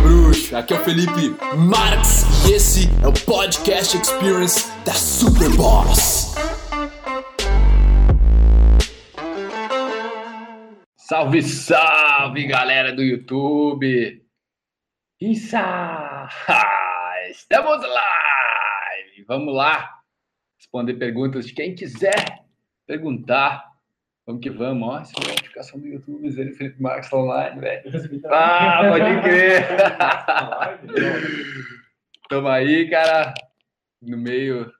bruxo. Aqui é o Felipe Marx e esse é o Podcast Experience da Superboss. Salve, salve, galera do YouTube! Isso! Estamos live! Vamos lá responder perguntas de quem quiser perguntar. Vamos que vamos, ó. Essa notificação do YouTube, ele Felipe Marques tá online, velho. Ah, pode crer! Tamo aí, cara, no meio,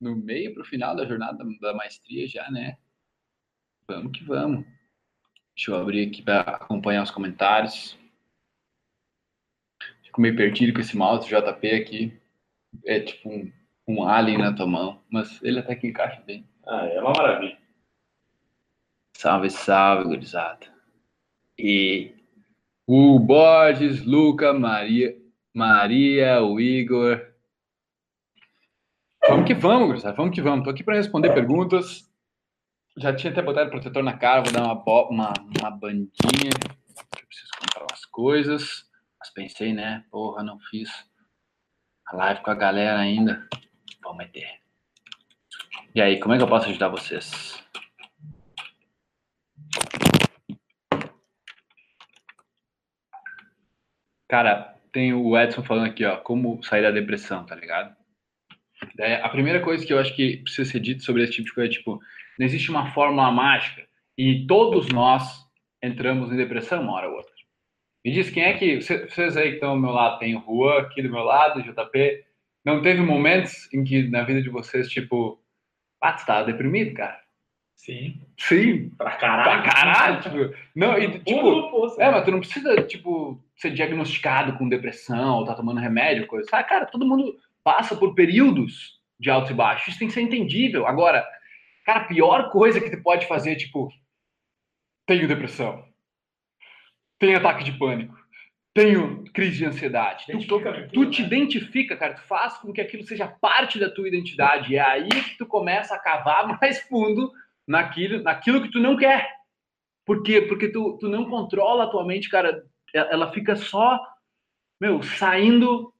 no meio pro final da jornada da maestria já, né? Vamos que vamos. Deixa eu abrir aqui para acompanhar os comentários. Fico meio perdido com esse mouse JP aqui. É tipo um, um alien na tua mão, mas ele até que encaixa bem. Ah, é uma maravilha. Salve, salve, gurizada. E o Borges, Luca, Maria, Maria, o Igor. Vamos que vamos, gurizada. Vamos que vamos. Tô aqui para responder perguntas. Já tinha até botado protetor na cara, vou dar uma, uma, uma bandinha. Eu preciso comprar umas coisas. Mas pensei, né? Porra, não fiz a live com a galera ainda. Vamos meter. E aí, como é que eu posso ajudar vocês? Cara, tem o Edson falando aqui, ó, como sair da depressão, tá ligado? a primeira coisa que eu acho que precisa ser dito sobre esse tipo de coisa é, tipo, não existe uma fórmula mágica e todos nós entramos em depressão uma hora ou outra. Me diz quem é que, vocês aí que estão ao meu lado, tem o Juan aqui do meu lado, JP, não teve momentos em que na vida de vocês, tipo, ah, tu tava deprimido, cara? Sim. Sim. Pra caralho. Pra caralho. tipo, não, e, tipo, é, mas tu não precisa, tipo, ser diagnosticado com depressão ou tá tomando remédio, coisa. Ah, cara, todo mundo passa por períodos de alto e baixo. Isso tem que ser entendível. Agora, cara, a pior coisa que tu pode fazer é, tipo, tenho depressão. Tenho ataque de pânico. Tenho crise de ansiedade. Tu, tu, tu te identifica, cara, tu faz com que aquilo seja parte da tua identidade. E é aí que tu começa a cavar mais fundo naquilo, naquilo que tu não quer. Por quê? Porque tu, tu não controla a tua mente, cara. Ela fica só, meu, saindo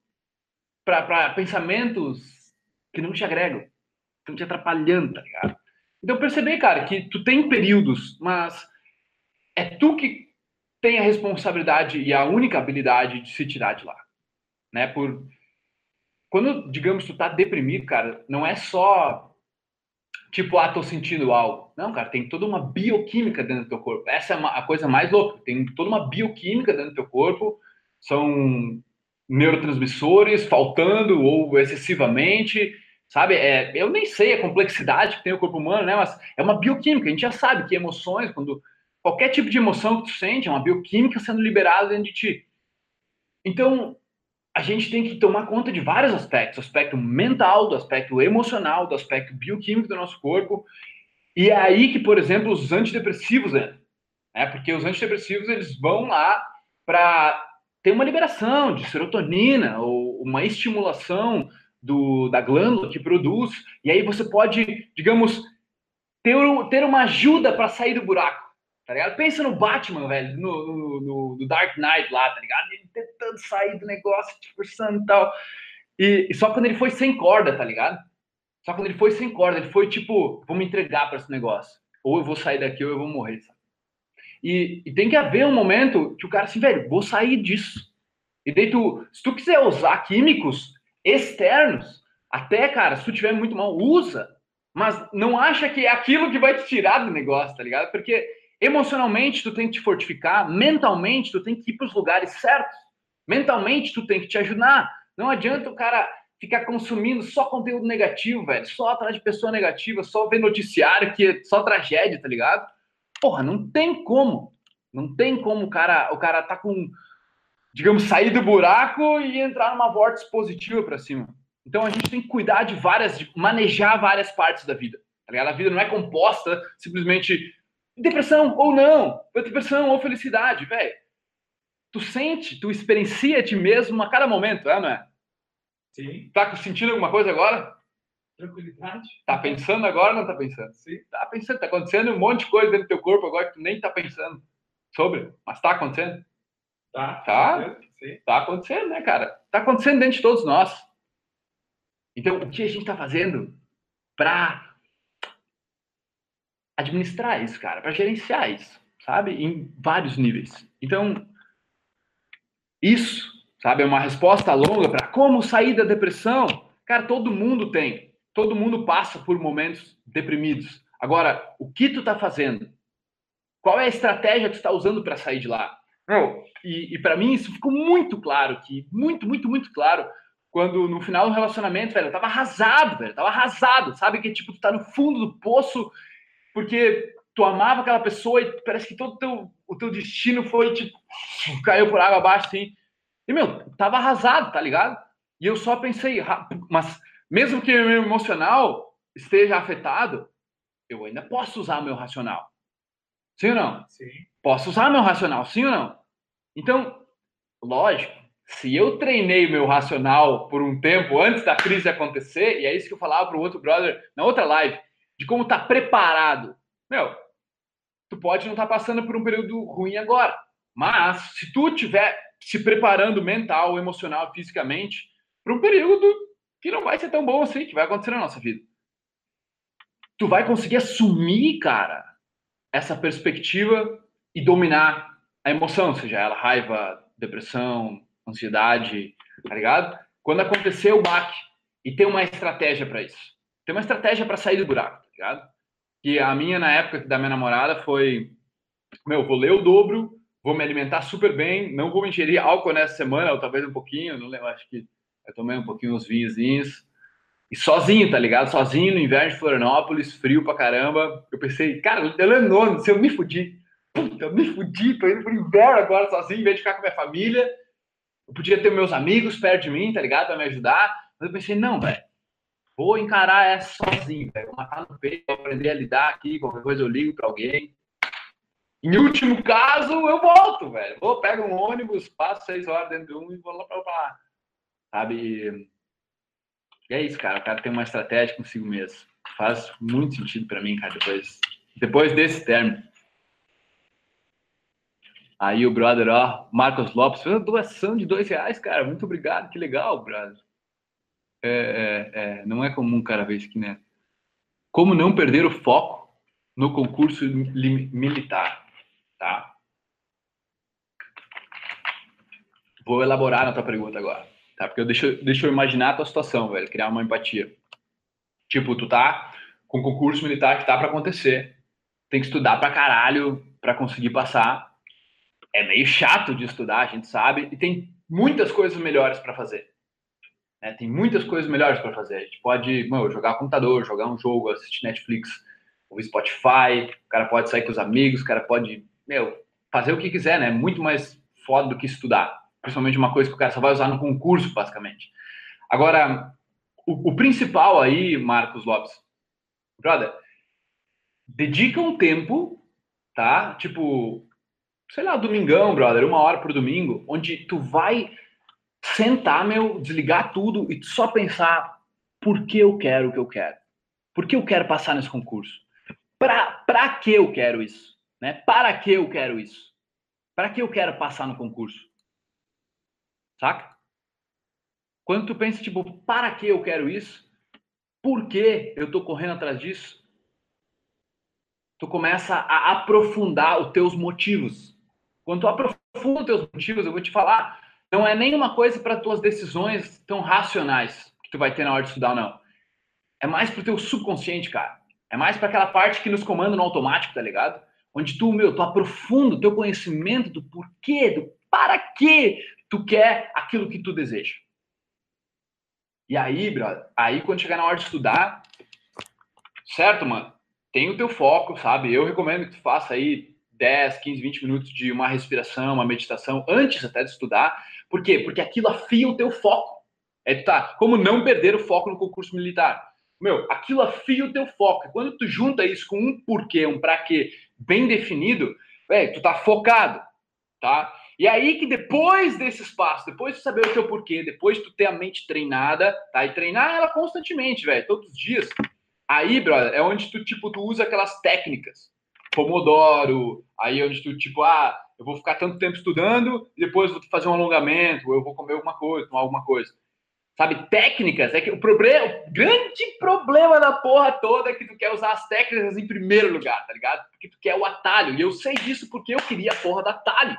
para pensamentos que não te agregam, estão te atrapalhando, tá ligado? Então perceber, cara, que tu tem períodos, mas é tu que tem a responsabilidade e a única habilidade de se tirar de lá, né? Por quando, digamos, tu tá deprimido, cara, não é só tipo, ah, tô sentindo algo. Não, cara, tem toda uma bioquímica dentro do teu corpo. Essa é a coisa mais louca. Tem toda uma bioquímica dentro do teu corpo. São neurotransmissores faltando ou excessivamente, sabe? É, eu nem sei a complexidade que tem o corpo humano, né? Mas é uma bioquímica. A gente já sabe que emoções, quando qualquer tipo de emoção que tu sente, é uma bioquímica sendo liberada dentro de ti. Então, a gente tem que tomar conta de vários aspectos, do aspecto mental, do aspecto emocional, do aspecto bioquímico do nosso corpo. E é aí que, por exemplo, os antidepressivos entram. Né? Porque os antidepressivos, eles vão lá para ter uma liberação de serotonina ou uma estimulação do, da glândula que produz. E aí você pode, digamos, ter, ter uma ajuda para sair do buraco tá ligado? Pensa no Batman, velho, no, no, no, Dark Knight lá, tá ligado? Ele tentando sair do negócio, forçando e tal. E, e, só quando ele foi sem corda, tá ligado? Só quando ele foi sem corda, ele foi tipo, vou me entregar para esse negócio. Ou eu vou sair daqui ou eu vou morrer, sabe? E, e, tem que haver um momento que o cara assim, velho, vou sair disso. E daí tu, se tu quiser usar químicos externos, até, cara, se tu tiver muito mal, usa. Mas não acha que é aquilo que vai te tirar do negócio, tá ligado? Porque Emocionalmente, tu tem que te fortificar. Mentalmente, tu tem que ir para os lugares certos. Mentalmente, tu tem que te ajudar. Não adianta o cara ficar consumindo só conteúdo negativo, velho. Só atrás de pessoa negativa, só ver noticiário que é só tragédia, tá ligado? Porra, não tem como. Não tem como o cara, o cara tá com, digamos, sair do buraco e entrar numa vórtice positiva para cima. Então a gente tem que cuidar de várias, de manejar várias partes da vida. Tá ligado? A vida não é composta simplesmente depressão ou não, depressão ou felicidade, velho. Tu sente, tu experiencia ti mesmo a cada momento, é, não é? Sim. Tá sentindo alguma coisa agora? Tranquilidade. Tá pensando agora ou não tá pensando? Sim. Tá pensando, tá acontecendo um monte de coisa dentro do teu corpo agora que tu nem tá pensando sobre, mas tá acontecendo. Tá? Tá? Sim. Tá acontecendo, né, cara? Tá acontecendo dentro de todos nós. Então, o que a gente tá fazendo para administrar isso, cara, para gerenciar isso, sabe? Em vários níveis. Então, isso, sabe, é uma resposta longa para como sair da depressão. Cara, todo mundo tem. Todo mundo passa por momentos deprimidos. Agora, o que tu tá fazendo? Qual é a estratégia que tu está usando para sair de lá? E, e para mim isso ficou muito claro aqui, muito, muito, muito claro, quando no final do relacionamento, velho, eu tava arrasado, velho, eu tava arrasado, sabe? Que tipo, tu tá no fundo do poço porque tu amava aquela pessoa e parece que todo teu, o teu destino foi, tipo, caiu por água abaixo, assim. E, meu, tava arrasado, tá ligado? E eu só pensei, mas mesmo que o meu emocional esteja afetado, eu ainda posso usar o meu racional. Sim ou não? Sim. Posso usar meu racional, sim ou não? Então, lógico, se eu treinei meu racional por um tempo antes da crise acontecer, e é isso que eu falava para o outro brother na outra live, de como tá preparado. Meu, tu pode não estar tá passando por um período ruim agora, mas se tu tiver se preparando mental, emocional, fisicamente para um período que não vai ser tão bom assim, que vai acontecer na nossa vida. Tu vai conseguir assumir, cara, essa perspectiva e dominar a emoção, seja ela raiva, depressão, ansiedade, tá ligado? Quando acontecer o baque e ter uma estratégia para isso. Tem uma estratégia para sair do buraco, ligado? Que a minha na época da minha namorada foi, meu, vou ler o dobro, vou me alimentar super bem, não vou ingerir álcool nessa semana, ou talvez um pouquinho, não lembro, acho que eu tomei um pouquinho uns vinhozinhos. E sozinho, tá ligado? Sozinho no inverno de Florianópolis, frio pra caramba. Eu pensei, cara, eu lembro, se eu me fudi, puta, eu me fudi, tô indo pro inverno agora sozinho, em vez de ficar com minha família. Eu podia ter meus amigos perto de mim, tá ligado? Pra me ajudar. Mas eu pensei, não, velho. Vou encarar essa sozinho, velho. Vou matar no peito, vou aprender a lidar aqui. Qualquer coisa eu ligo pra alguém. Em último caso, eu volto, velho. Vou, pego um ônibus, passo seis horas dentro de um e vou lá pra lá. Sabe? E é isso, cara. O cara tem uma estratégia consigo mesmo. Faz muito sentido para mim, cara, depois, depois desse término. Aí o brother, ó, Marcos Lopes, fez uma doação de dois reais, cara. Muito obrigado, que legal, brother. É, é, é, não é comum, cara, ver isso né? Como não perder o foco no concurso militar, tá? Vou elaborar na tua pergunta agora, tá? Porque eu deixo, deixa eu imaginar a tua situação, velho, criar uma empatia. Tipo, tu tá com concurso militar que tá para acontecer. Tem que estudar pra caralho para conseguir passar é meio chato de estudar, a gente sabe, e tem muitas coisas melhores para fazer. Né? Tem muitas coisas melhores para fazer. A gente pode mano, jogar computador, jogar um jogo, assistir Netflix, ouvir Spotify, o cara pode sair com os amigos, o cara pode, meu, fazer o que quiser, né? Muito mais foda do que estudar. Principalmente uma coisa que o cara só vai usar no concurso, basicamente. Agora, o, o principal aí, Marcos Lopes, brother, dedica um tempo, tá? Tipo, sei lá, domingão, brother, uma hora por domingo, onde tu vai sentar, meu, desligar tudo e só pensar por que eu quero o que eu quero. Por que eu quero passar nesse concurso? Pra que eu quero isso? Né? Para que eu quero isso? Para que eu quero passar no concurso? Saca? Quando tu pensa, tipo, para que eu quero isso? Por que eu tô correndo atrás disso? Tu começa a aprofundar os teus motivos. Quando tu aprofunda os teus motivos, eu vou te falar, não é nenhuma coisa para tuas decisões tão racionais que tu vai ter na hora de estudar, não. É mais pro teu subconsciente, cara. É mais para aquela parte que nos comanda no automático, tá ligado? Onde tu, meu, tu aprofunda o teu conhecimento do porquê, do para que tu quer aquilo que tu deseja. E aí, brother, aí quando chegar na hora de estudar, certo, mano? Tem o teu foco, sabe? Eu recomendo que tu faça aí 10, 15, 20 minutos de uma respiração, uma meditação, antes até de estudar. Por quê? Porque aquilo afia o teu foco. É, tá, como não perder o foco no concurso militar. Meu, aquilo afia o teu foco. Quando tu junta isso com um porquê, um pra quê bem definido, velho, tu tá focado, tá? E aí que depois desse espaço, depois de saber o teu porquê, depois de tu ter a mente treinada, tá? E treinar ela constantemente, velho, todos os dias. Aí, brother, é onde tu, tipo, tu usa aquelas técnicas Pomodoro, aí onde tu, tipo, ah, eu vou ficar tanto tempo estudando, depois vou fazer um alongamento, ou eu vou comer alguma coisa, tomar alguma coisa. Sabe, técnicas, é que o problema, o grande problema da porra toda é que tu quer usar as técnicas em primeiro lugar, tá ligado? Porque tu quer o atalho, e eu sei disso porque eu queria a porra da atalho.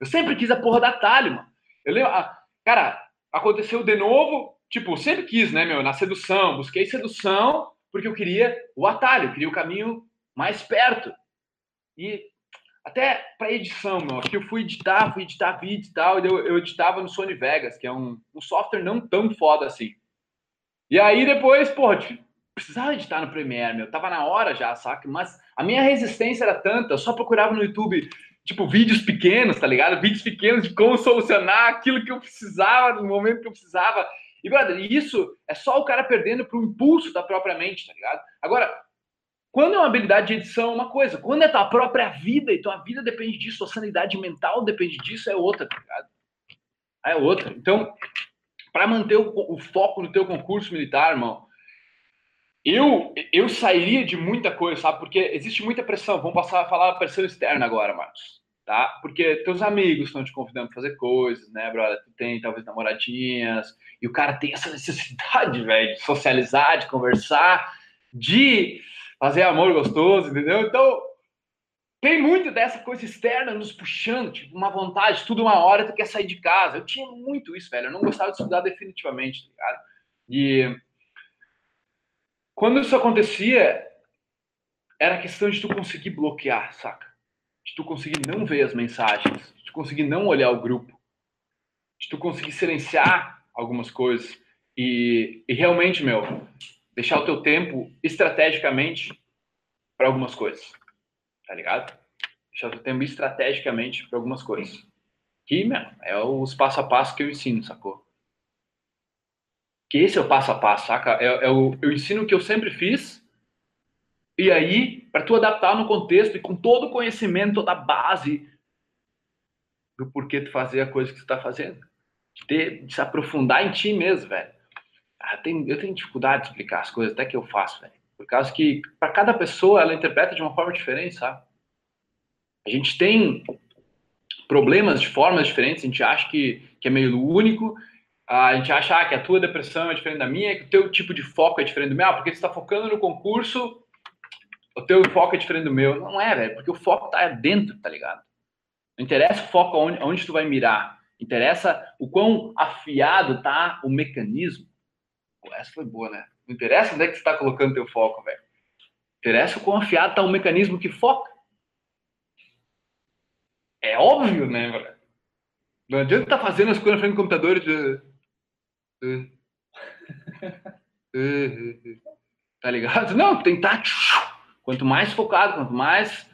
Eu sempre quis a porra da atalho, mano. Eu lembro, ah, cara, aconteceu de novo, tipo, sempre quis, né, meu, na sedução, busquei sedução porque eu queria o atalho, eu queria o caminho mais perto. E até para edição, meu, que eu fui editar, fui editar vídeo e tal, e eu, eu editava no Sony Vegas, que é um, um software não tão foda assim. E aí depois, porra, precisava editar no Premiere, meu, tava na hora já, saca? Mas a minha resistência era tanta, eu só procurava no YouTube, tipo, vídeos pequenos, tá ligado? Vídeos pequenos de como solucionar aquilo que eu precisava no momento que eu precisava. E, brother, isso é só o cara perdendo pro impulso da própria mente, tá ligado? Agora, quando é uma habilidade de edição, é uma coisa. Quando é tua própria vida, e tua vida depende disso, tua sanidade mental depende disso, é outra, tá ligado? É outra. Então, para manter o, o, foco no teu concurso militar, irmão, eu, eu sairia de muita coisa, sabe? Porque existe muita pressão. Vamos passar a falar pressão externa agora, Marcos. Tá? Porque teus amigos estão te convidando para fazer coisas, né, brother? Tu tem talvez namoradinhas, e o cara tem essa necessidade, velho, de socializar, de conversar, de fazer amor gostoso, entendeu? Então, tem muito dessa coisa externa nos puxando, tipo, uma vontade, tudo uma hora tu quer sair de casa. Eu tinha muito isso, velho. Eu não gostava de estudar definitivamente, tá ligado? E quando isso acontecia, era questão de tu conseguir bloquear, saca? De tu conseguir não ver as mensagens, de tu conseguir não olhar o grupo, de tu conseguir silenciar algumas coisas. E, e realmente, meu, deixar o teu tempo estrategicamente para algumas coisas, tá ligado? Deixar o teu tempo estrategicamente para algumas coisas. Que, meu, é os passo a passo que eu ensino, sacou? Que esse é o passo a passo, saca? É, é o, eu ensino o que eu sempre fiz e aí, para tu adaptar no contexto e com todo o conhecimento, toda a base do porquê tu fazer a coisa que tu tá fazendo. De, ter, de se aprofundar em ti mesmo, velho. Ah, tem, eu tenho dificuldade de explicar as coisas, até que eu faço, velho. Por causa que, para cada pessoa, ela interpreta de uma forma diferente, sabe? A gente tem problemas de formas diferentes, a gente acha que, que é meio único, a gente acha ah, que a tua depressão é diferente da minha, que o teu tipo de foco é diferente do meu, ah, porque você está focando no concurso, o teu foco é diferente do meu. Não é, velho, porque o foco tá dentro, tá ligado? Não interessa o foco onde, onde tu vai mirar, interessa o quão afiado tá o mecanismo. Pô, essa foi boa, né? Não interessa onde é que você está colocando teu foco, velho. Interessa o quão afiado está o mecanismo que foca. É óbvio, né, velho? Não adianta estar tá fazendo as coisas na frente do computador de... tá ligado? Não, tem que estar... Tá, quanto mais focado, quanto mais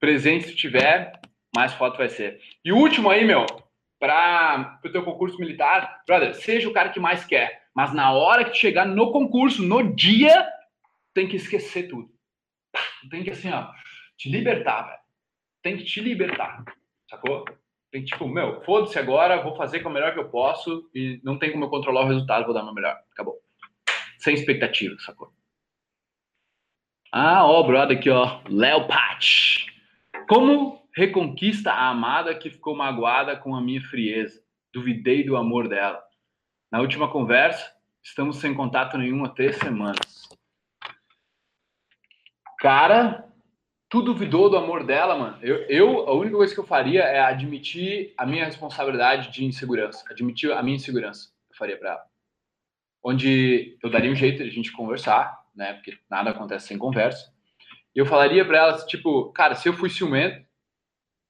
presente tu tiver, mais foto vai ser. E o último aí, meu, para o teu concurso militar, brother, seja o cara que mais quer. Mas na hora que chegar no concurso, no dia, tem que esquecer tudo. Tem que, assim, ó, te libertar, velho. Tem que te libertar, sacou? Tem que, tipo, meu, foda-se agora, vou fazer com o melhor que eu posso e não tem como eu controlar o resultado, vou dar meu melhor. Acabou. Sem expectativa, sacou? Ah, ó, brother, aqui, ó. Léo Patch. Como reconquista a amada que ficou magoada com a minha frieza? Duvidei do amor dela. Na última conversa, estamos sem contato nenhum há três semanas. Cara, tu duvidou do amor dela, mano? Eu, eu, a única coisa que eu faria é admitir a minha responsabilidade de insegurança. Admitir a minha insegurança. Eu faria para ela. Onde eu daria um jeito de a gente conversar, né? Porque nada acontece sem conversa. E eu falaria para ela, tipo, cara, se eu fui ciumento,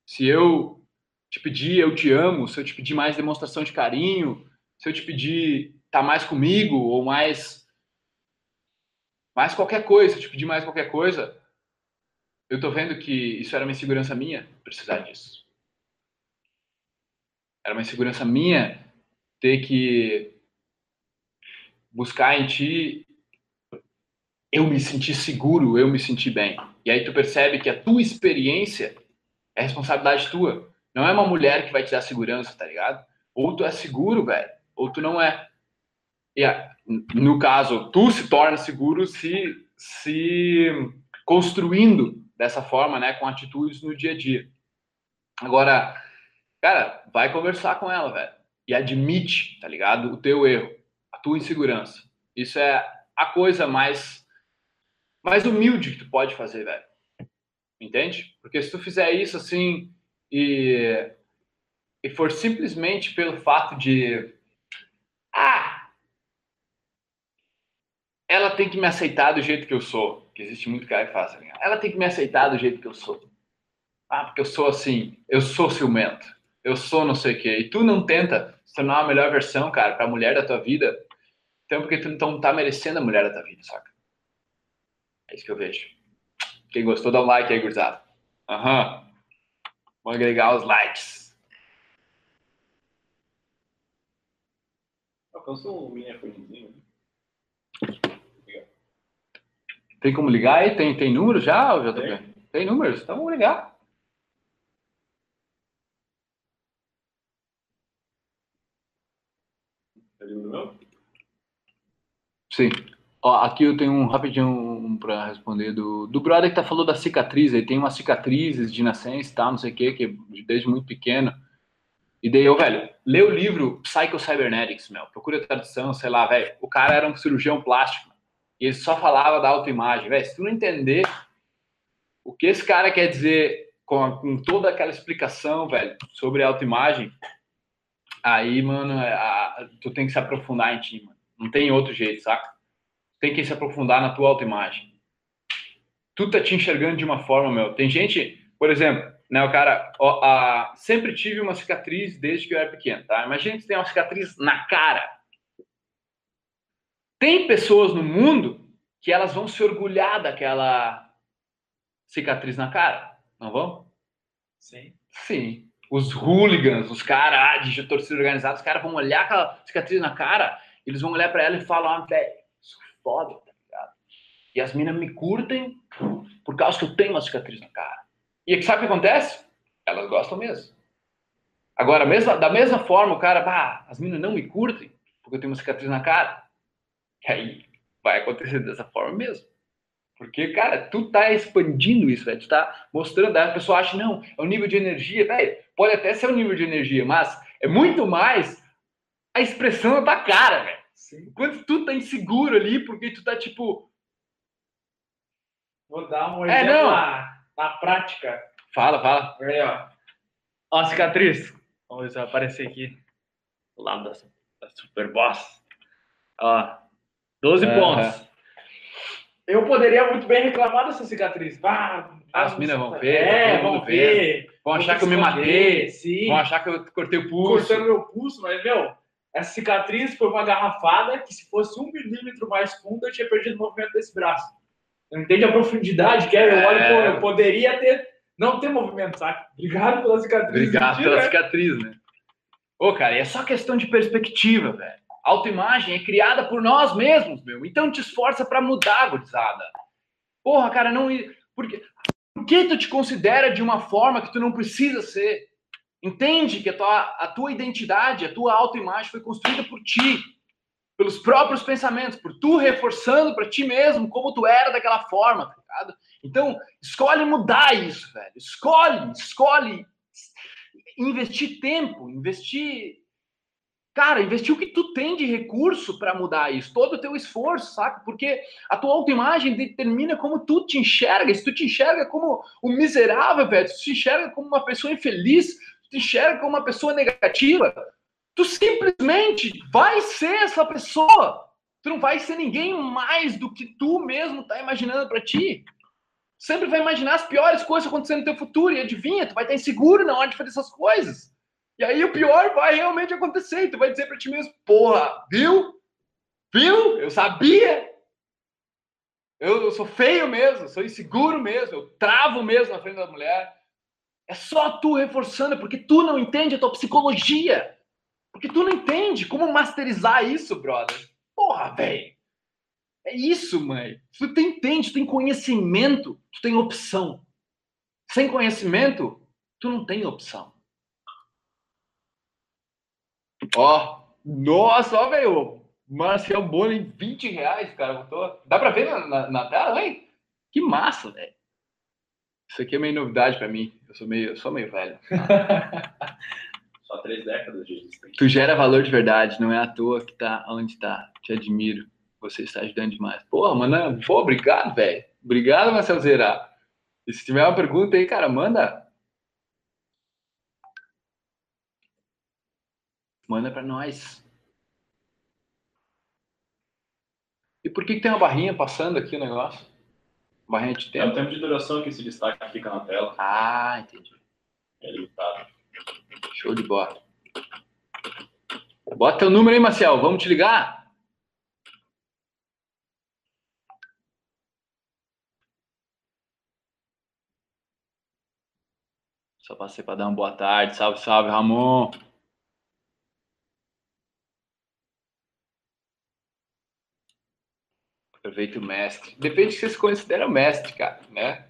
se eu te pedir eu te amo, se eu te pedir mais demonstração de carinho, se eu te pedir tá mais comigo ou mais mais qualquer coisa, se eu te pedir mais qualquer coisa, eu tô vendo que isso era uma insegurança minha, precisar disso. Era uma insegurança minha ter que buscar em ti eu me sentir seguro, eu me sentir bem. E aí tu percebe que a tua experiência é responsabilidade tua. Não é uma mulher que vai te dar segurança, tá ligado? Ou tu é seguro, velho ou tu não é. E, no caso, tu se torna seguro se, se construindo dessa forma, né, com atitudes no dia a dia. Agora, cara, vai conversar com ela, velho. E admite, tá ligado? O teu erro, a tua insegurança. Isso é a coisa mais, mais humilde que tu pode fazer, velho. Entende? Porque se tu fizer isso assim e, e for simplesmente pelo fato de. Ah! Ela tem que me aceitar do jeito que eu sou. Que existe muito cara que faz. Assim, ela tem que me aceitar do jeito que eu sou. Ah, porque eu sou assim, eu sou ciumento, eu sou não sei o quê. E tu não tenta se tornar uma melhor versão, cara, para a mulher da tua vida, então porque tu não tá merecendo a mulher da tua vida, saca? É isso que eu vejo. Quem gostou, dá um like aí, gurizada. Aham. Uhum. Vamos agregar os likes. Alcançou o minifonezinho. Tem como ligar aí? Tem, tem número já, JP? Tem. tem números? Então vamos ligar. Sim. Ó, aqui eu tenho um rapidinho um, para responder do, do brother que tá falando da cicatriz. Ele tem umas cicatrizes de nascença, tá, não sei o quê, que desde muito pequeno. E daí eu, velho, lê o livro Psycho Cybernetics, meu. Procura a tradução, sei lá, velho. O cara era um cirurgião plástico. E ele só falava da autoimagem. Velho, se tu não entender o que esse cara quer dizer com, com toda aquela explicação, velho, sobre a autoimagem, aí, mano, é, a, tu tem que se aprofundar em ti, mano. Não tem outro jeito, saca? Tem que se aprofundar na tua autoimagem. Tu tá te enxergando de uma forma, meu. Tem gente, por exemplo, né, o cara, ó, a, sempre tive uma cicatriz desde que eu era pequeno, tá? Imagina que tem uma cicatriz na cara. Tem pessoas no mundo que elas vão se orgulhar daquela cicatriz na cara, não vão? Sim. Sim. Os hooligans, os caras de torcida organizada, os caras vão olhar aquela cicatriz na cara eles vão olhar para ela e falar, ah, velho, isso é foda, tá ligado? E as minas me curtem por causa que eu tenho uma cicatriz na cara. E sabe o que acontece? Elas gostam mesmo. Agora, mesmo, da mesma forma, o cara, bah, as minas não me curtem porque eu tenho uma cicatriz na cara. E aí vai acontecer dessa forma mesmo. Porque, cara, tu tá expandindo isso, velho. Tu tá mostrando, a pessoa acha, não, é o nível de energia, velho. Pode até ser o nível de energia, mas é muito mais a expressão da tua cara, velho. Quando tu tá inseguro ali, porque tu tá tipo. Vou dar um exemplo é, na, na prática. Fala, fala. Aí, ó. Ó, a cicatriz. Vamos ver se vai aparecer aqui. Do lado da, da Super Boss. Ó. 12 é, pontos. Eu poderia muito bem reclamar dessa cicatriz. Ah, As minas vão ver. É, vão ver. Vão achar que eu me matei. Sim. Vão achar que eu cortei o pulso. Cortando meu pulso, mas, meu, essa cicatriz foi uma garrafada que, se fosse um milímetro mais funda, eu tinha perdido o movimento desse braço. Não entende a profundidade que é? Eu olho, é... eu poderia ter, não ter movimento, sabe? Obrigado pela cicatriz. Obrigado pela cicatriz, né? Ô, cara, é só questão de perspectiva, velho. Autoimagem é criada por nós mesmos, meu. Então te esforça para mudar, gurizada. Porra, cara, não. Porque... Por que tu te considera de uma forma que tu não precisa ser? Entende que a tua, a tua identidade, a tua autoimagem foi construída por ti, pelos próprios pensamentos, por tu reforçando para ti mesmo como tu era daquela forma, tá ligado? Então, escolhe mudar isso, velho. Escolhe, escolhe investir tempo, investir Cara, investir o que tu tem de recurso para mudar isso, todo o teu esforço, saca? Porque a tua autoimagem determina como tu te enxerga. Se tu te enxerga como um miserável, velho, se tu te enxerga como uma pessoa infeliz, te enxerga como uma pessoa negativa, tu simplesmente vai ser essa pessoa. Tu não vai ser ninguém mais do que tu mesmo tá imaginando para ti. Sempre vai imaginar as piores coisas acontecendo no teu futuro e adivinha, tu vai estar inseguro na hora de fazer essas coisas. E aí o pior vai realmente acontecer. Tu vai dizer para ti mesmo, porra, viu? Viu? Eu sabia. Eu, eu sou feio mesmo, sou inseguro mesmo, eu travo mesmo na frente da mulher. É só tu reforçando, porque tu não entende a tua psicologia. Porque tu não entende como masterizar isso, brother. Porra, velho. É isso, mãe. Tu entende, tu tem conhecimento, tu tem opção. Sem conhecimento, tu não tem opção. Ó, nossa, ó, velho. Marcel Boni, 20 reais, cara. Botou. Dá pra ver na, na, na tela, hein? Que massa, velho. Isso aqui é meio novidade para mim. Eu sou meio, eu sou meio velho. Só três décadas de existência. Tu gera valor de verdade, não é à toa que tá onde tá. Te admiro. Você está ajudando demais. Porra, mano, pô, obrigado, velho. Obrigado, Marcelo Zera. E se tiver uma pergunta aí, cara, manda. Manda para nós. E por que, que tem uma barrinha passando aqui o negócio? Barrinha de É o tempo? tempo de duração que esse destaque fica na tela. Ah, entendi. É limitado. Show de bola. Bota teu número aí, Marcel. Vamos te ligar? Só passei para dar uma boa tarde. Salve, salve, Ramon. Aproveita o mestre. Depende de que você se considera mestre, cara, né?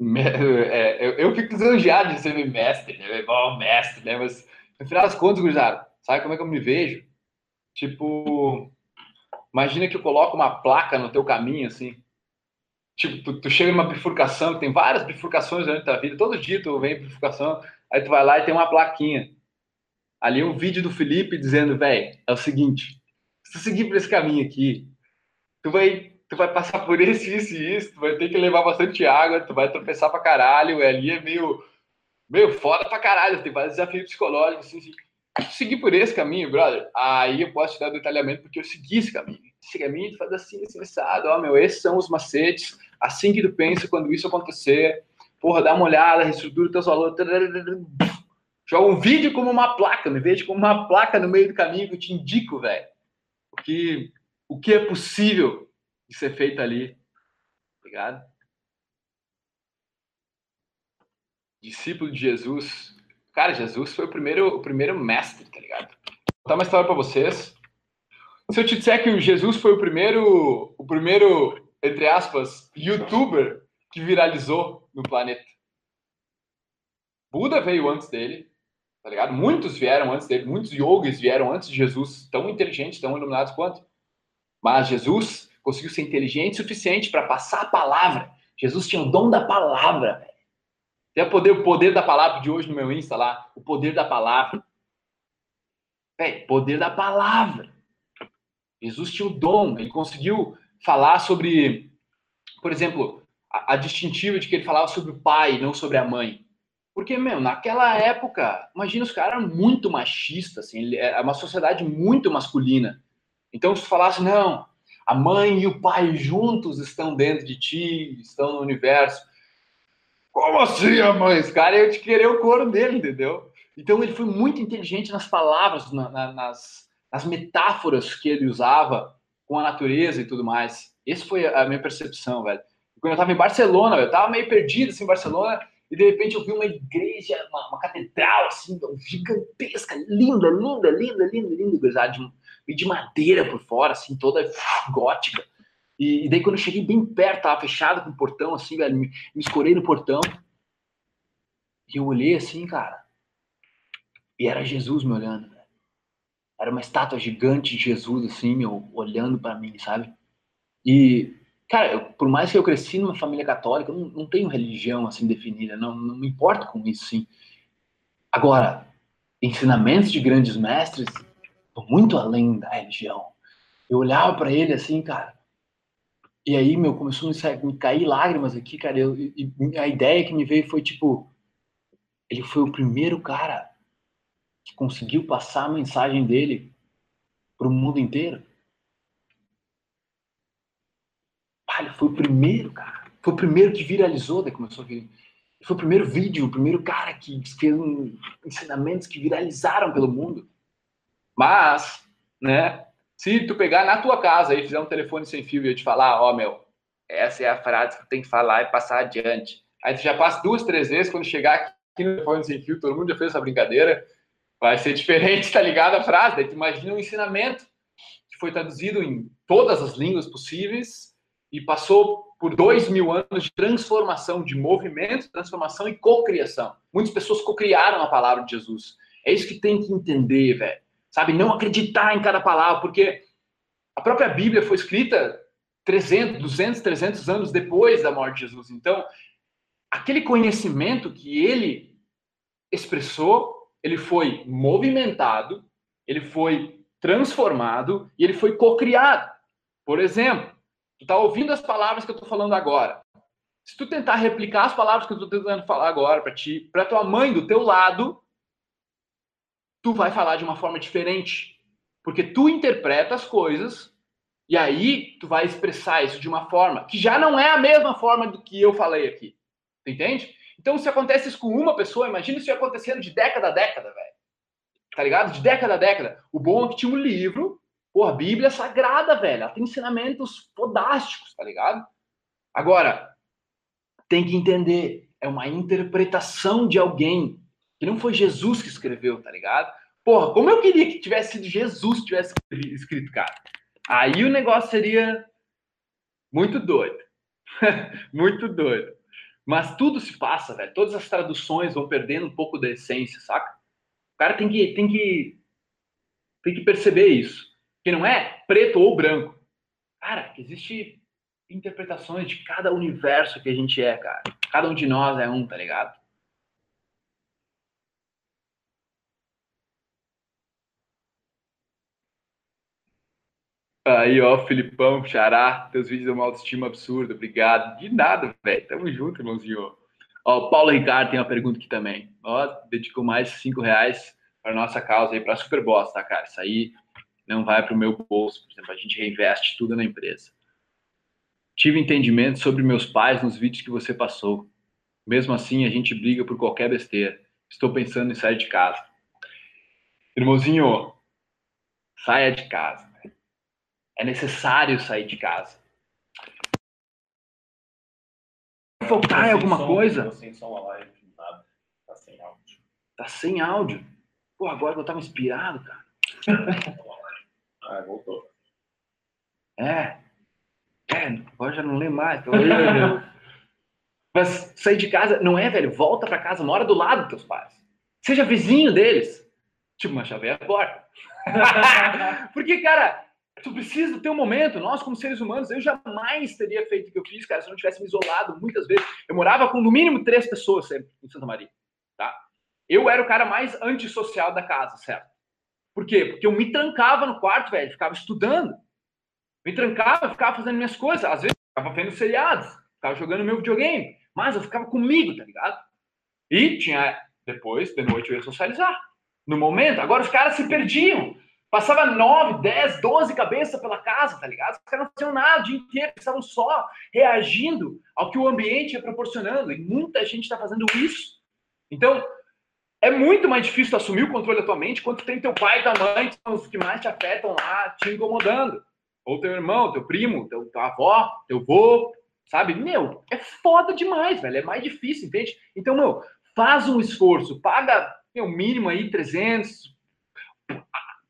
É, eu, eu fico lisonjeado de ser mestre, né? Bom, mestre, né? Mas no final das contas, gurizada, sabe como é que eu me vejo? Tipo, imagina que eu coloco uma placa no teu caminho, assim. Tipo, tu, tu chega numa bifurcação, que tem várias bifurcações durante a tua vida, todo dia tu vem em bifurcação, aí tu vai lá e tem uma plaquinha. Ali um vídeo do Felipe dizendo, velho, é o seguinte, se tu seguir por esse caminho aqui, tu vai, tu vai passar por esse, isso e isso, tu vai ter que levar bastante água, tu vai tropeçar pra caralho, e ali é meio, meio foda pra caralho, tem vários desafios psicológicos, assim, assim. Seguir por esse caminho, brother, aí eu posso te dar detalhamento porque eu segui esse caminho. Esse caminho tu faz assim, assim, assado, ó, meu, esses são os macetes, assim que tu pensa quando isso acontecer, porra, dá uma olhada, reestrutura teus valores, joga um vídeo como uma placa, me vejo como uma placa no meio do caminho que eu te indico, velho, o que, o que é possível de ser feito ali, ligado? Discípulo de Jesus, cara, Jesus foi o primeiro, o primeiro mestre, tá ligado? Vou contar uma história para vocês. Se eu te disser que o Jesus foi o primeiro, o primeiro, entre aspas, youtuber que viralizou no planeta. Buda veio antes dele, tá ligado? Muitos vieram antes dele, muitos yogis vieram antes de Jesus, tão inteligentes, tão iluminados quanto. Mas Jesus conseguiu ser inteligente o suficiente para passar a palavra. Jesus tinha o dom da palavra. Tem o poder, o poder da palavra de hoje no meu Insta lá, o poder da palavra. Velho, poder da palavra. Jesus tinha o dom, ele conseguiu falar sobre, por exemplo, a, a distintiva de que ele falava sobre o pai, não sobre a mãe. Porque, meu, naquela época, imagina, os caras muito machistas, assim, é uma sociedade muito masculina. Então, se falasse, não, a mãe e o pai juntos estão dentro de ti, estão no universo. Como assim a mãe? Esse cara ia te querer o couro dele, entendeu? Então, ele foi muito inteligente nas palavras, na, na, nas, nas metáforas que ele usava com a natureza e tudo mais. Essa foi a minha percepção, velho. Quando eu tava em Barcelona, velho, eu tava meio perdido assim em Barcelona, e de repente eu vi uma igreja, uma, uma catedral assim, gigantesca, linda, linda, linda, linda, linda, gurizada, de madeira por fora, assim, toda gótica. E, e, daí quando eu cheguei bem perto, tava fechado com o portão, assim, velho, me, me escorei no portão. E eu olhei assim, cara, e era Jesus me olhando, velho. Era uma estátua gigante de Jesus, assim, meu, olhando para mim, sabe? E, cara, eu, por mais que eu cresci numa família católica, eu não, não tenho religião, assim, definida, não, não me importo com isso, sim. Agora, ensinamentos de grandes mestres muito além da religião. Eu olhava para ele assim, cara, e aí, meu, começou a me cair lágrimas aqui, cara, eu, e, a ideia que me veio foi, tipo, ele foi o primeiro cara que conseguiu passar a mensagem dele para o mundo inteiro. Ah, ele foi o primeiro, cara. Foi o primeiro que viralizou, daí começou a vir. Foi o primeiro vídeo, o primeiro cara que fez um, ensinamentos que viralizaram pelo mundo. Mas, né, se tu pegar na tua casa e fizer um telefone sem fio e eu te falar, ó, oh, meu, essa é a frase que tu tem que falar e passar adiante. Aí tu já passa duas, três vezes, quando chegar aqui no telefone sem fio, todo mundo já fez essa brincadeira, vai ser diferente, tá ligado a frase? Daí tu imagina um ensinamento que foi traduzido em todas as línguas possíveis e passou por dois mil anos de transformação, de movimento, transformação e cocriação. Muitas pessoas cocriaram a palavra de Jesus. É isso que tem que entender, velho. Sabe? Não acreditar em cada palavra, porque a própria Bíblia foi escrita 300, 200, 300 anos depois da morte de Jesus. Então, aquele conhecimento que ele expressou, ele foi movimentado, ele foi transformado e ele foi cocriado. Por exemplo, tu tá ouvindo as palavras que eu estou falando agora. Se tu tentar replicar as palavras que eu estou tentando falar agora para ti, para tua mãe do teu lado, tu vai falar de uma forma diferente, porque tu interpreta as coisas e aí tu vai expressar isso de uma forma que já não é a mesma forma do que eu falei aqui. Tu entende? Então, se acontece isso com uma pessoa, imagina isso acontecendo de década a década, velho. Tá ligado? De década a década. O bom é que tinha um livro, porra, a Bíblia é sagrada, velho. Ela tem ensinamentos fodásticos, tá ligado? Agora, tem que entender, é uma interpretação de alguém que não foi Jesus que escreveu, tá ligado? Porra, como eu queria que tivesse sido Jesus que tivesse escrito, cara. Aí o negócio seria muito doido. muito doido. Mas tudo se passa, velho. Todas as traduções vão perdendo um pouco da essência, saca? O cara tem que, tem que, tem que perceber isso. Que não é preto ou branco. Cara, existe interpretações de cada universo que a gente é, cara. Cada um de nós é um, tá ligado? Aí, ó, Filipão, Xará, teus vídeos dão uma autoestima absurda, obrigado. De nada, velho, tamo junto, irmãozinho. Ó, o Paulo Ricardo tem uma pergunta aqui também. Ó, dedicou mais cinco reais para nossa causa aí, para Superboss, tá, cara? Isso aí não vai para o meu bolso, por exemplo, a gente reinveste tudo na empresa. Tive entendimento sobre meus pais nos vídeos que você passou. Mesmo assim, a gente briga por qualquer besteira. Estou pensando em sair de casa. Irmãozinho, saia de casa. É necessário sair de casa. Focar em alguma som, coisa. Sem som, live, nada. Tá sem áudio. Tá sem áudio. Pô, agora eu tava inspirado, cara. Ah, voltou. É. É, agora já não lembro mais. Mas sair de casa, não é, velho? Volta pra casa, mora do lado dos teus pais. Seja vizinho deles. Tipo, uma chave a porta. Porque, cara, tu precisa ter um momento. Nós, como seres humanos, eu jamais teria feito o que eu fiz, cara, se eu não tivesse me isolado muitas vezes. Eu morava com no mínimo três pessoas sempre em Santa Maria, tá? Eu era o cara mais antissocial da casa, certo? Por quê? Porque eu me trancava no quarto, velho, ficava estudando. Me trancava, ficava fazendo minhas coisas. Às vezes, ficava vendo seriados, ficava jogando meu videogame. Mas eu ficava comigo, tá ligado? E tinha, depois, de noite, eu ia socializar. No momento, agora os caras se perdiam. Passava nove, dez, doze cabeças pela casa, tá ligado? Os caras não faziam nada o dia inteiro, estavam só reagindo ao que o ambiente ia proporcionando. E muita gente está fazendo isso. Então, é muito mais difícil assumir o controle da tua mente quando tem teu pai tua mãe, que são os que mais te afetam lá, te incomodando. Ou teu irmão, teu primo, teu, tua avó, teu vô, sabe? Meu, é foda demais, velho. É mais difícil, entende? Então, meu, faz um esforço, paga o mínimo aí 300,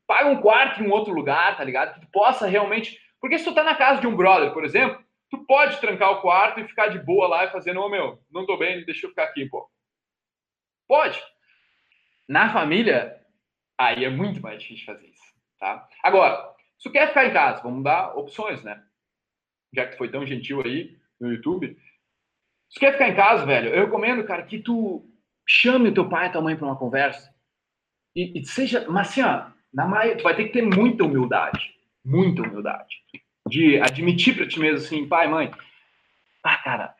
paga um quarto em um outro lugar, tá ligado? Que tu possa realmente. Porque se tu tá na casa de um brother, por exemplo, tu pode trancar o quarto e ficar de boa lá e fazer, ô meu, não tô bem, deixa eu ficar aqui, pô. Pode. Na família, aí é muito mais difícil fazer isso, tá? Agora, se tu quer ficar em casa, vamos dar opções, né? Já que tu foi tão gentil aí no YouTube. Se tu quer ficar em casa, velho, eu recomendo, cara, que tu chame o teu pai e tua mãe para uma conversa. E, e, seja, mas assim, ó, na maioria, tu vai ter que ter muita humildade, muita humildade, de admitir para ti mesmo assim, pai, mãe, ah, cara,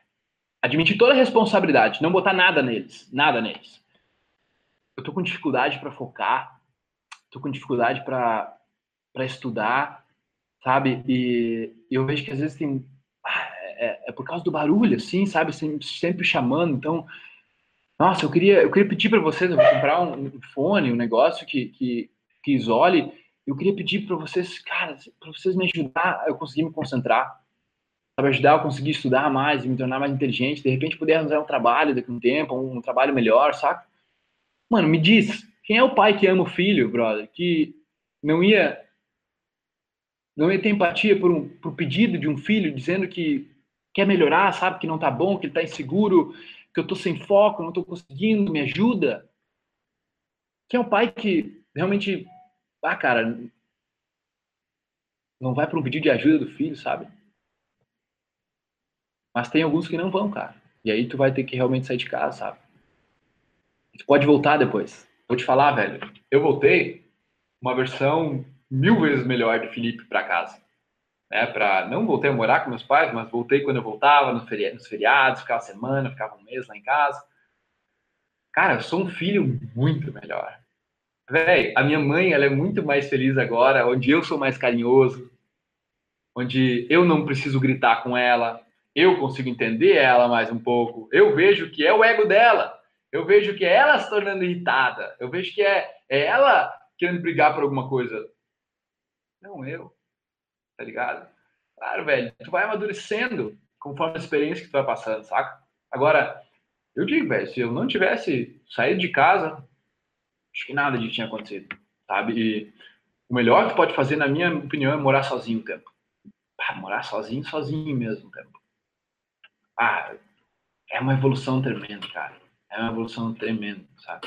admitir toda a responsabilidade, não botar nada neles, nada neles. Eu tô com dificuldade para focar, tô com dificuldade para para estudar, sabe? E, eu vejo que às vezes tem ah, é, é, por causa do barulho, assim, sabe? Sempre, sempre chamando, então nossa, eu queria, eu queria pedir para vocês, eu vou comprar um, um fone, um negócio que, que, que isole. Eu queria pedir para vocês, cara, para vocês me ajudar eu conseguir me concentrar, para ajudar eu conseguir estudar mais e me tornar mais inteligente, de repente poder arranjar um trabalho daqui a um tempo, um trabalho melhor, saca? Mano, me diz, quem é o pai que ama o filho, brother, que não ia não ia ter empatia por um por pedido de um filho dizendo que quer melhorar, sabe que não tá bom, que ele tá inseguro, que eu tô sem foco, não tô conseguindo, me ajuda? Quem é o pai que realmente ah, cara, não vai para um pedido de ajuda do filho, sabe? Mas tem alguns que não vão, cara. E aí tu vai ter que realmente sair de casa, sabe? Tu pode voltar depois. Vou te falar, velho. Eu voltei uma versão mil vezes melhor de Felipe para casa. Né, pra, não voltei a morar com meus pais, mas voltei quando eu voltava nos feriados, nos feriados ficava semana, ficava um mês lá em casa. Cara, eu sou um filho muito melhor. Véi, a minha mãe, ela é muito mais feliz agora, onde eu sou mais carinhoso, onde eu não preciso gritar com ela, eu consigo entender ela mais um pouco, eu vejo que é o ego dela, eu vejo que é ela se tornando irritada, eu vejo que é, é ela querendo brigar por alguma coisa. Não eu, tá ligado? Claro, velho, tu vai amadurecendo conforme a experiência que tu vai passando, saca? Agora, eu digo, velho, se eu não tivesse saído de casa, acho que nada de tinha acontecido, sabe? E o melhor que pode fazer, na minha opinião, é morar sozinho o tempo. Ah, morar sozinho, sozinho mesmo o tempo. Ah, é uma evolução tremenda, cara. É uma evolução tremenda, sabe?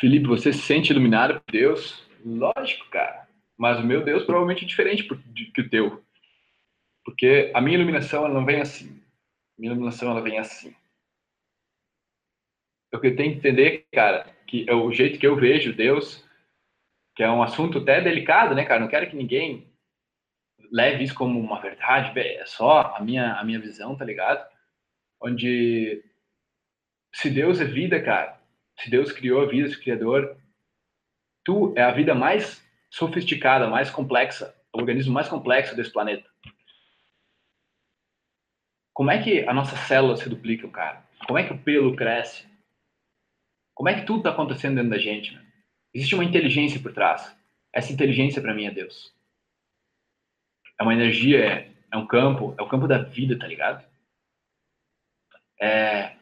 Felipe, você se sente iluminado por Deus? Lógico, cara. Mas o meu Deus provavelmente é diferente que o teu. Porque a minha iluminação ela não vem assim. A minha iluminação ela vem assim. Eu tenho que entender, cara, que é o jeito que eu vejo Deus, que é um assunto até delicado, né, cara? Não quero que ninguém leve isso como uma verdade, é só a minha, a minha visão, tá ligado? Onde se Deus é vida, cara, se Deus criou a vida, se Criador, tu é a vida mais sofisticada, mais complexa, o organismo mais complexo desse planeta. Como é que as nossas células se duplicam, cara? Como é que o pelo cresce? Como é que tudo está acontecendo dentro da gente? Né? Existe uma inteligência por trás. Essa inteligência para mim é Deus é uma energia, é, é um campo, é o campo da vida, tá ligado? É,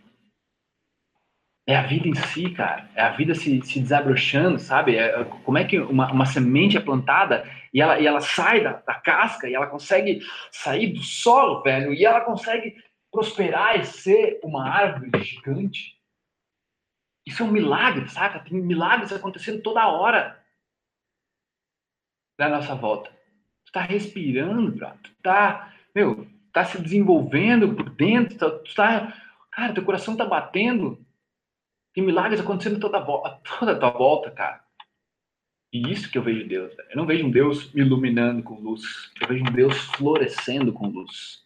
é a vida em si, cara. É a vida se, se desabrochando, sabe? É, como é que uma, uma semente é plantada e ela, e ela sai da, da casca e ela consegue sair do solo, velho, e ela consegue prosperar e ser uma árvore gigante. Isso é um milagre, saca? Tem milagres acontecendo toda hora da nossa volta tá respirando, bro. Tu tá, meu, tá se desenvolvendo por dentro, tá, tu tá, cara, teu coração tá batendo. Tem milagres acontecendo toda volta, toda a tua volta, cara. E isso que eu vejo Deus. Eu não vejo um Deus me iluminando com luz. Eu vejo um Deus florescendo com luz.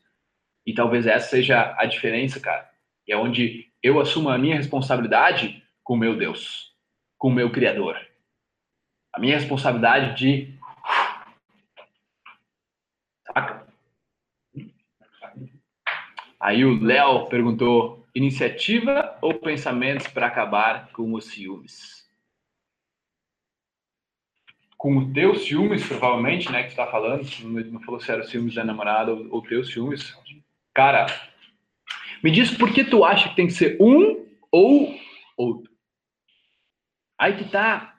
E talvez essa seja a diferença, cara. E é onde eu assumo a minha responsabilidade com meu Deus, com meu Criador. A minha responsabilidade de Aí o Léo perguntou: iniciativa ou pensamentos para acabar com os ciúmes? Com o teu ciúmes, provavelmente, né, que tu tá falando, não falou se era ciúmes da namorada ou, ou teu ciúmes. Cara, me diz por que tu acha que tem que ser um ou outro. Aí que tá.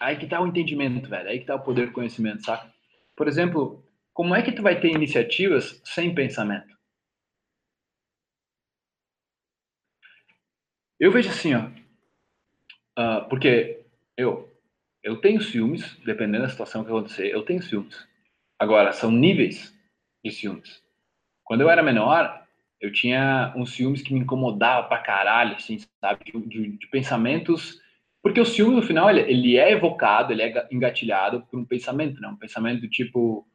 Aí que tá o entendimento, velho. Aí que tá o poder do conhecimento, saca? Por exemplo, como é que tu vai ter iniciativas sem pensamento? Eu vejo assim, ó, uh, porque eu eu tenho ciúmes, dependendo da situação que acontecer, eu tenho ciúmes. Agora, são níveis de ciúmes. Quando eu era menor, eu tinha uns ciúmes que me incomodava pra caralho, assim, sabe? De, de, de pensamentos. Porque o ciúme, no final, ele, ele, é evocado, ele é engatilhado por um pensamento, né? Um pensamento do tipo,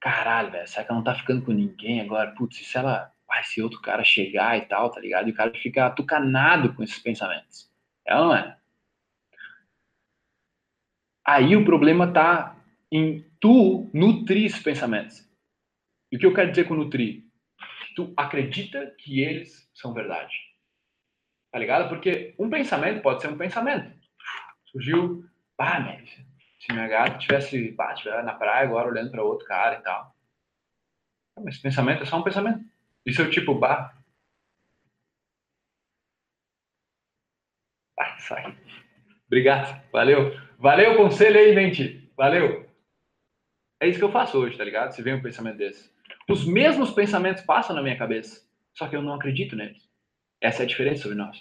caralho, velho, será que ela não tá ficando com ninguém agora? Putz, se ela, vai, se outro cara chegar e tal, tá ligado? E o cara fica atucanado com esses pensamentos. É não é? Aí o problema tá em tu nutrir esses pensamentos. E o que eu quero dizer com nutrir? Tu acredita que eles são verdade. Tá ligado? Porque um pensamento pode ser um pensamento. Surgiu, pá, mas se minha gata tivesse, pá, tivesse na praia agora olhando para outro cara e tal. Mas pensamento é só um pensamento. Isso é o tipo, bah. Ah, sai. Obrigado. Valeu. Valeu o conselho aí, mente. Valeu. É isso que eu faço hoje, tá ligado? Se vem um pensamento desse. Os mesmos pensamentos passam na minha cabeça, só que eu não acredito neles. Essa é a diferença sobre nós.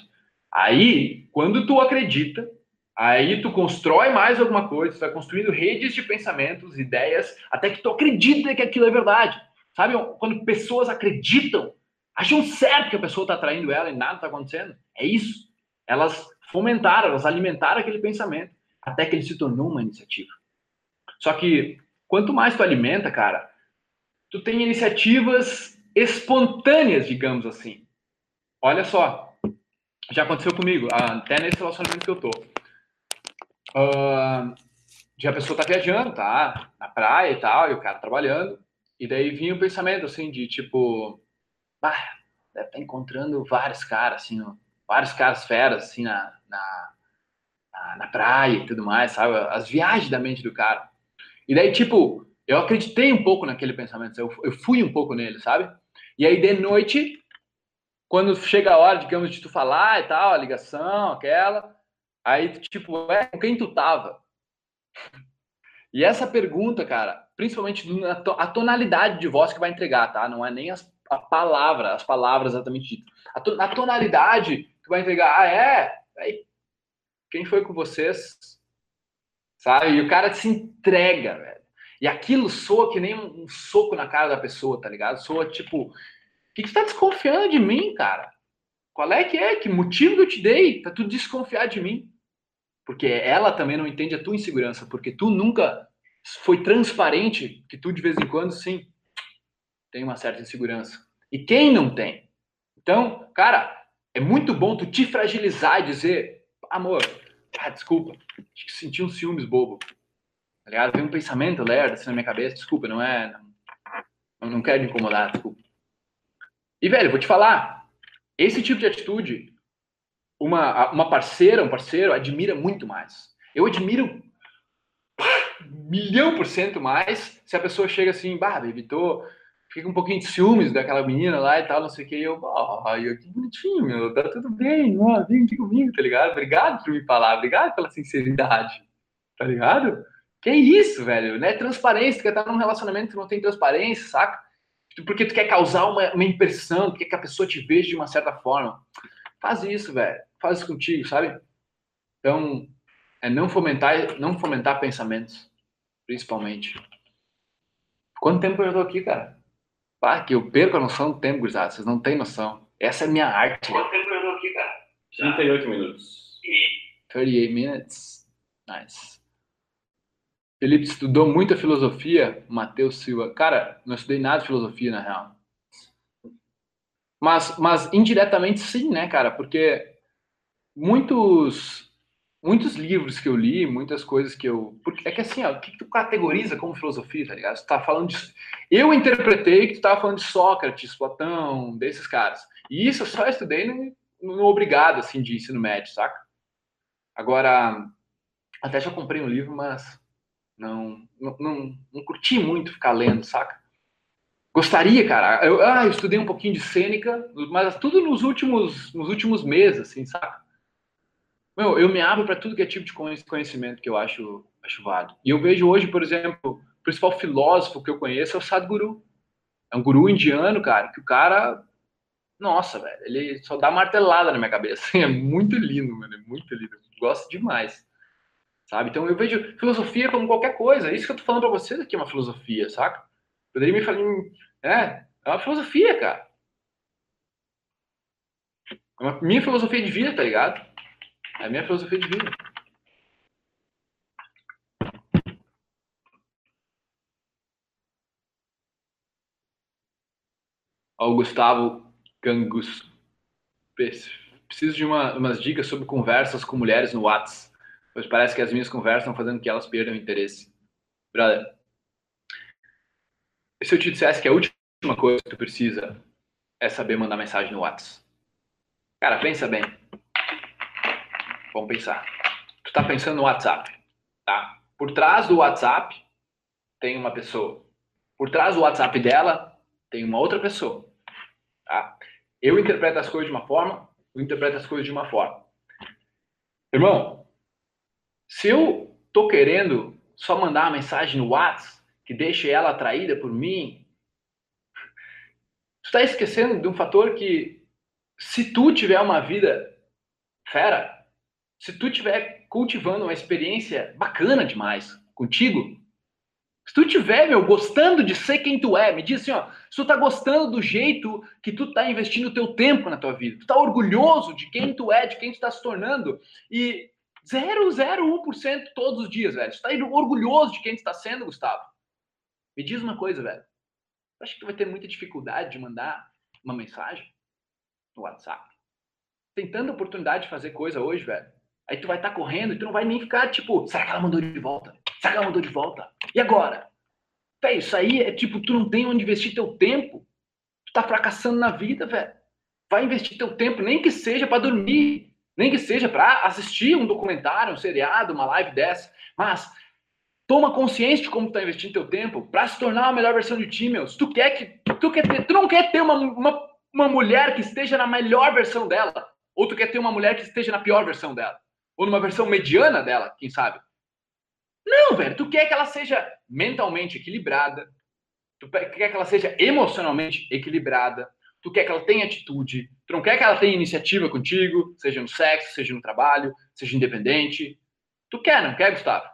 Aí, quando tu acredita, Aí tu constrói mais alguma coisa, tu vai construindo redes de pensamentos, ideias, até que tu acredita que aquilo é verdade. Sabe, quando pessoas acreditam, acham certo que a pessoa está traindo ela e nada está acontecendo. É isso. Elas fomentaram, elas alimentaram aquele pensamento até que ele se tornou uma iniciativa. Só que quanto mais tu alimenta, cara, tu tem iniciativas espontâneas, digamos assim. Olha só, já aconteceu comigo, até nesse relacionamento que eu tô. Uh, já a pessoa tá viajando, tá? Na praia e tal, e o cara trabalhando. E daí vinha o pensamento, assim, de tipo, bah, deve estar tá encontrando vários caras, assim, vários caras feras, assim, na, na, na praia e tudo mais, sabe? As viagens da mente do cara. E daí, tipo, eu acreditei um pouco naquele pensamento, eu, eu fui um pouco nele, sabe? E aí, de noite, quando chega a hora, digamos, de tu falar e tal, a ligação, aquela, aí, tipo, é, com quem tu tava? E essa pergunta, cara, principalmente a tonalidade de voz que vai entregar, tá? Não é nem as, a palavra, as palavras exatamente ditas. A, to, a tonalidade que vai entregar, ah, é? Aí, quem foi com vocês? Sabe? E o cara se entrega, velho. E aquilo soa que nem um, soco na cara da pessoa, tá ligado? Soa tipo, o que, tu tá desconfiando de mim, cara? Qual é que é? Que motivo que eu te dei pra tu desconfiar de mim? Porque ela também não entende a tua insegurança, porque tu nunca foi transparente, que tu de vez em quando, sim, tem uma certa insegurança. E quem não tem? Então, cara, é muito bom tu te fragilizar e dizer, amor, ah, desculpa, senti um ciúmes bobo. Tá? Vem um pensamento lerdo assim na minha cabeça, desculpa, não é. Não, não quero me incomodar, desculpa. E, velho, vou te falar, esse tipo de atitude uma, uma parceira, um parceiro, admira muito mais. Eu admiro milhão por cento mais se a pessoa chega assim, bah, baby, fica um pouquinho de ciúmes daquela menina lá e tal, não sei o que, e eu, oh, eu, que bonitinho, meu, tá tudo bem, ó, vem aqui comigo, tá ligado? Obrigado por me falar, obrigado pela sinceridade, tá ligado? Que isso, velho, né? Transparência, tu quer estar num relacionamento que não tem transparência, saca? Porque tu quer causar uma, uma impressão, tu quer que a pessoa te veja de uma certa forma. Faz isso, velho faz isso contigo, sabe? Então, é não fomentar, não fomentar pensamentos, principalmente. Quanto tempo eu tô aqui, cara? Pá, que eu perco a noção do tempo, gurizada. Vocês não têm noção. Essa é a minha arte. Quanto tempo eu tô aqui, cara? 38 minutos. 38 minutes. Nice. Felipe estudou muita filosofia, Matheus Silva. Cara, não estudei nada de filosofia, na real. Mas, mas indiretamente sim, né, cara? Porque muitos muitos livros que eu li, muitas coisas que eu. Porque é que assim, ó, o que tu categoriza como filosofia, tá ligado? Tu tá falando de. Eu interpretei que tu tava falando de Sócrates, Platão, desses caras. E isso eu só estudei no, no obrigado, assim, de ensino médio, saca? Agora, até já comprei um livro, mas não, não, não, não curti muito ficar lendo, saca? Gostaria, cara. Eu, ah, eu estudei um pouquinho de cênica, mas tudo nos últimos, nos últimos meses, assim, saca? Meu, eu me abro para tudo que é tipo de conhecimento que eu acho, acho válido. E eu vejo hoje, por exemplo, o principal filósofo que eu conheço é o Sadhguru. É um guru indiano, cara, que o cara. Nossa, velho, ele só dá martelada na minha cabeça. É muito lindo, mano, é muito lindo. Gosto demais. Sabe? Então eu vejo filosofia como qualquer coisa. Isso que eu tô falando para vocês aqui é uma filosofia, saca? Poderia me falar. É, é uma filosofia, cara. É uma minha filosofia de vida, tá ligado? É a minha filosofia de vida. Ó, o Gustavo Gangus. Preciso de uma, umas dicas sobre conversas com mulheres no WhatsApp, pois parece que as minhas conversas estão fazendo que elas perdam o interesse. Brother, se eu te dissesse que a última coisa que tu precisa é saber mandar mensagem no WhatsApp. Cara, pensa bem. Vamos pensar. Tu está pensando no WhatsApp, tá? Por trás do WhatsApp tem uma pessoa. Por trás do WhatsApp dela tem uma outra pessoa, tá? Eu interpreto as coisas de uma forma, tu interpreta as coisas de uma forma. Irmão, se eu tô querendo só mandar uma mensagem no WhatsApp que deixe ela atraída por mim, tu está esquecendo de um fator que se tu tiver uma vida fera, se tu tiver cultivando uma experiência bacana demais contigo, se tu tiver, meu, gostando de ser quem tu é, me diz assim, ó, se tu tá gostando do jeito que tu tá investindo o teu tempo na tua vida, tu tá orgulhoso de quem tu é, de quem tu tá se tornando, e 0,01% todos os dias, velho. Tu tá orgulhoso de quem tu tá sendo, Gustavo? Me diz uma coisa, velho. Tu acha que tu vai ter muita dificuldade de mandar uma mensagem no WhatsApp? Tem tanta oportunidade de fazer coisa hoje, velho. Aí tu vai estar tá correndo e tu não vai nem ficar tipo, será que ela mandou de volta? Será que ela mandou de volta? E agora? Véi, isso aí é tipo, tu não tem onde investir teu tempo. Tu tá fracassando na vida, velho. Vai investir teu tempo, nem que seja para dormir, nem que seja para assistir um documentário, um seriado, uma live dessa. Mas toma consciência de como tu tá investindo teu tempo para se tornar a melhor versão de ti, meu. Se tu quer que tu quer ter, tu não quer ter uma, uma, uma mulher que esteja na melhor versão dela, ou tu quer ter uma mulher que esteja na pior versão dela, ou numa versão mediana dela, quem sabe? Não, velho, tu quer que ela seja mentalmente equilibrada, tu quer que ela seja emocionalmente equilibrada, tu quer que ela tenha atitude, tu não quer que ela tenha iniciativa contigo, seja no sexo, seja no trabalho, seja independente. Tu quer, não quer, Gustavo?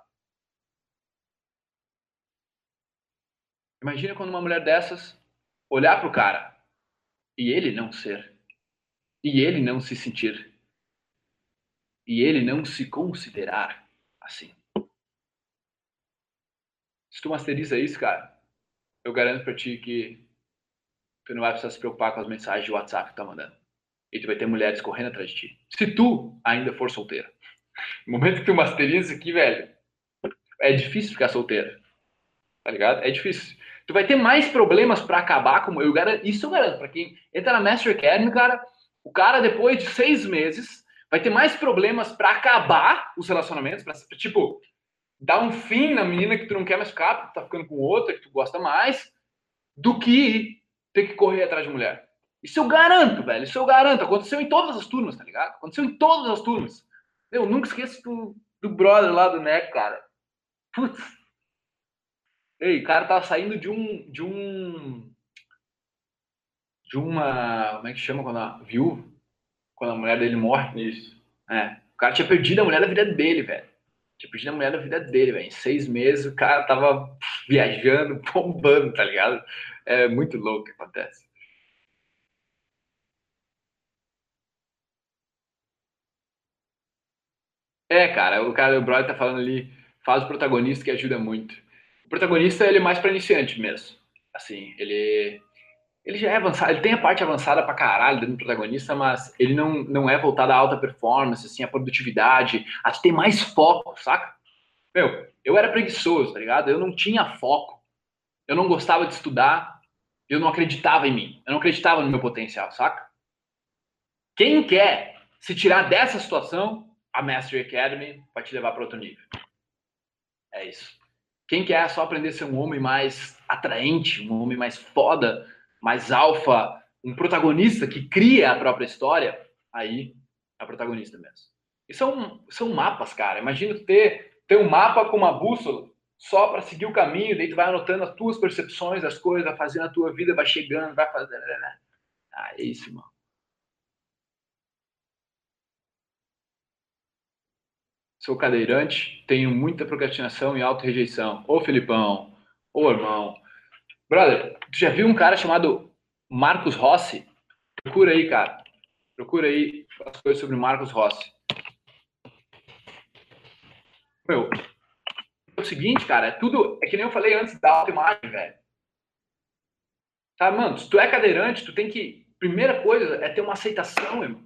Imagina quando uma mulher dessas olhar pro cara e ele não ser, e ele não se sentir, e ele não se considerar assim. Se tu masteriza isso, cara, eu garanto pra ti que tu não vai precisar se preocupar com as mensagens de WhatsApp que tá mandando. E tu vai ter mulheres correndo atrás de ti. Se tu ainda for solteira. No momento que tu masteriza aqui, velho, é difícil ficar solteira. Tá ligado? É difícil. Tu vai ter mais problemas para acabar com. Eu garanto, isso eu garanto. Pra quem entra na Master Academy, cara, o cara, depois de seis meses, vai ter mais problemas para acabar os relacionamentos. Pra, tipo, dar um fim na menina que tu não quer mais ficar, porque tu tá ficando com outra que tu gosta mais, do que ter que correr atrás de mulher. Isso eu garanto, velho. Isso eu garanto. Aconteceu em todas as turmas, tá ligado? Aconteceu em todas as turmas. Eu nunca esqueço do, do brother lá do NEC, cara. Putz. Ei, o cara tava saindo de um. De um. De uma. Como é que chama quando a. Viu? Quando a mulher dele morre. Isso. É. O cara tinha perdido a mulher da vida dele, velho. Tinha perdido a mulher da vida dele, velho. Em seis meses o cara tava viajando, bombando, tá ligado? É muito louco o que acontece. É, cara, o cara, o brother tá falando ali, faz o protagonista que ajuda muito. O protagonista, ele é mais para iniciante mesmo. Assim, ele ele já é avançado, ele tem a parte avançada pra caralho dentro do protagonista, mas ele não, não é voltado à alta performance, assim, à produtividade, a ter mais foco, saca? Meu, eu era preguiçoso, tá ligado? Eu não tinha foco, eu não gostava de estudar, eu não acreditava em mim, eu não acreditava no meu potencial, saca? Quem quer se tirar dessa situação, a Mastery Academy vai te levar para outro nível. É isso. Quem quer só aprender a ser um homem mais atraente, um homem mais foda, mais alfa, um protagonista que cria a própria história, aí é protagonista mesmo. E são, são mapas, cara. Imagina ter, ter um mapa com uma bússola só para seguir o caminho, daí tu vai anotando as tuas percepções das coisas, vai fazendo a tua vida, vai chegando, vai fazendo. Né, né. Ah, é isso, mano. Sou cadeirante, tenho muita procrastinação e auto-rejeição. Ô, Filipão, ô, irmão, Brother, tu já viu um cara chamado Marcos Rossi? Procura aí, cara. Procura aí as coisas sobre Marcos Rossi. Meu, o seguinte, cara, é tudo. É que nem eu falei antes da autoimagem, velho. Tá, mano, se tu é cadeirante, tu tem que. Primeira coisa é ter uma aceitação, irmão.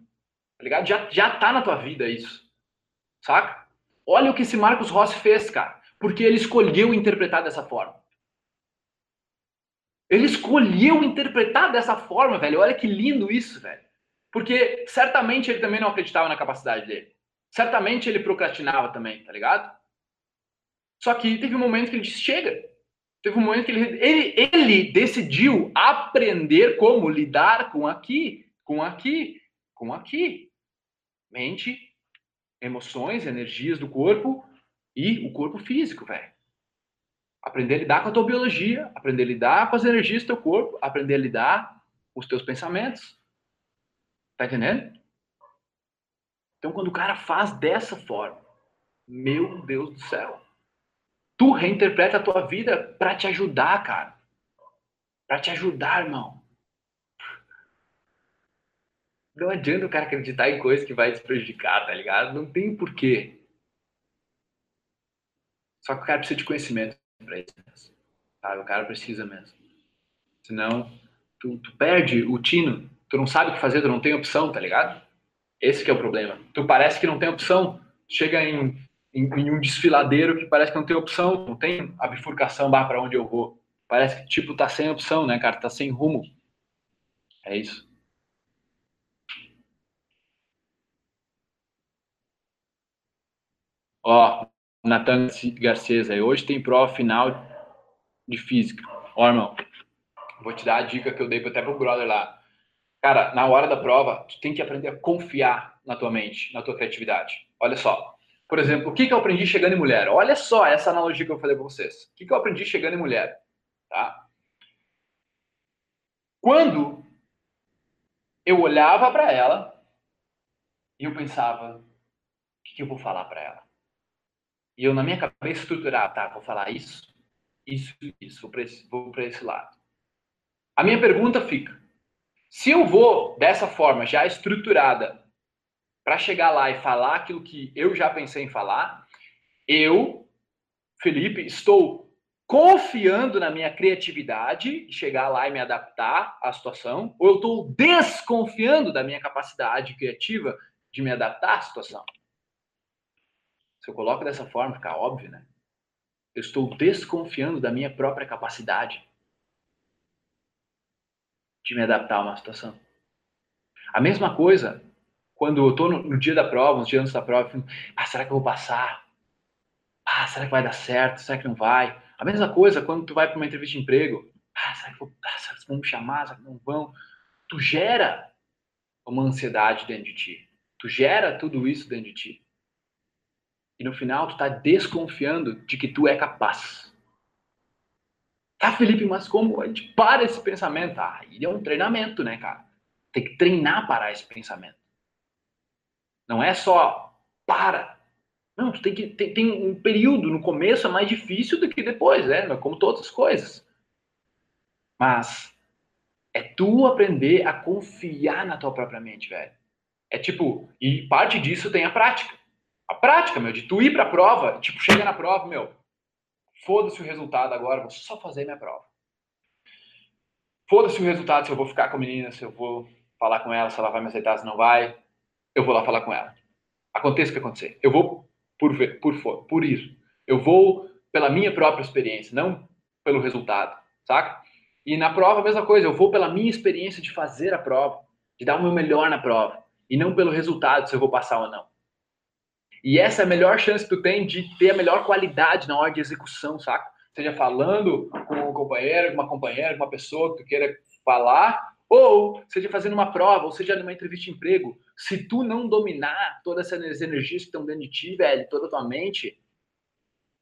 Tá ligado? Já, já tá na tua vida isso. Saca? Olha o que esse Marcos Rossi fez, cara. Porque ele escolheu interpretar dessa forma. Ele escolheu interpretar dessa forma, velho. Olha que lindo isso, velho. Porque certamente ele também não acreditava na capacidade dele. Certamente ele procrastinava também, tá ligado? Só que teve um momento que ele disse: chega. Teve um momento que ele, ele, ele decidiu aprender como lidar com aqui, com aqui, com aqui. Mente, emoções, energias do corpo e o corpo físico, velho. Aprender a lidar com a tua biologia, aprender a lidar com as energias do teu corpo, aprender a lidar com os teus pensamentos. Tá entendendo? Então, quando o cara faz dessa forma, Meu Deus do céu. Tu reinterpreta a tua vida para te ajudar, cara. Para te ajudar, irmão. Não adianta o cara acreditar em coisa que vai te prejudicar, tá ligado? Não tem porquê. Só que o cara precisa de conhecimento para isso. Sabe? O cara precisa mesmo. Senão, tu, tu perde o tino. Tu não sabe o que fazer, tu não tem opção, tá ligado? Esse que é o problema. Tu parece que não tem opção. Chega em, em, em um desfiladeiro que parece que não tem opção. Não tem a bifurcação para onde eu vou. Parece que, tipo, tá sem opção, né, cara? Tá sem rumo. É isso. Ó, Natan Garcês aí. Hoje tem prova final de física. Ó, irmão, vou te dar a dica que eu dei até pro brother lá. Cara, na hora da prova, tu tem que aprender a confiar na tua mente, na tua criatividade. Olha só. Por exemplo, o que, que eu aprendi chegando em mulher? Olha só essa analogia que eu falei para vocês. O que, que eu aprendi chegando em mulher? Tá? Quando eu olhava para ela e eu pensava, o que, que eu vou falar para ela? E eu, na minha cabeça, estruturar, tá, vou falar isso, isso, isso, vou para esse, esse lado. A minha pergunta fica: se eu vou dessa forma, já estruturada, para chegar lá e falar aquilo que eu já pensei em falar, eu, Felipe, estou confiando na minha criatividade de chegar lá e me adaptar à situação, ou eu estou desconfiando da minha capacidade criativa de me adaptar à situação? Se eu coloco dessa forma, fica óbvio, né? Eu estou desconfiando da minha própria capacidade de me adaptar a uma situação. A mesma coisa quando eu estou no, no, dia da prova, nos dias antes da prova, eu fico, ah, será que eu vou passar? Ah, será que vai dar certo? Será que não vai? A mesma coisa quando tu vai para uma entrevista de emprego. Ah, será que, vou, ah, será que vão me chamar? Será que não vão? Tu gera uma ansiedade dentro de ti. Tu gera tudo isso dentro de ti. E no final, tu está desconfiando de que tu é capaz. Tá, Felipe, mas como a gente para esse pensamento? Ah, ele é um treinamento, né, cara? Tem que treinar para esse pensamento. Não é só para. Não, tu tem que tem, tem um período no começo é mais difícil do que depois, né? Como todas as coisas. Mas é tu aprender a confiar na tua própria mente, velho. É tipo, e parte disso tem a prática. A prática, meu, de tu ir pra prova, tipo, chega na prova, meu, foda-se o resultado agora, vou só fazer minha prova. Foda-se o resultado se eu vou ficar com a menina, se eu vou falar com ela, se ela vai me aceitar, se não vai. Eu vou lá falar com ela. Aconteça o que acontecer. Eu vou por, ver, por, por ir. Eu vou pela minha própria experiência, não pelo resultado, saca? E na prova a mesma coisa, eu vou pela minha experiência de fazer a prova, de dar o meu melhor na prova, e não pelo resultado se eu vou passar ou não. E essa é a melhor chance que tu tem de ter a melhor qualidade na hora de execução, saca? Seja falando com um companheiro, com uma companheira, com uma pessoa que tu queira falar, ou seja fazendo uma prova, ou seja numa entrevista de emprego. Se tu não dominar todas essas energias que estão dentro de ti, velho, toda a tua mente,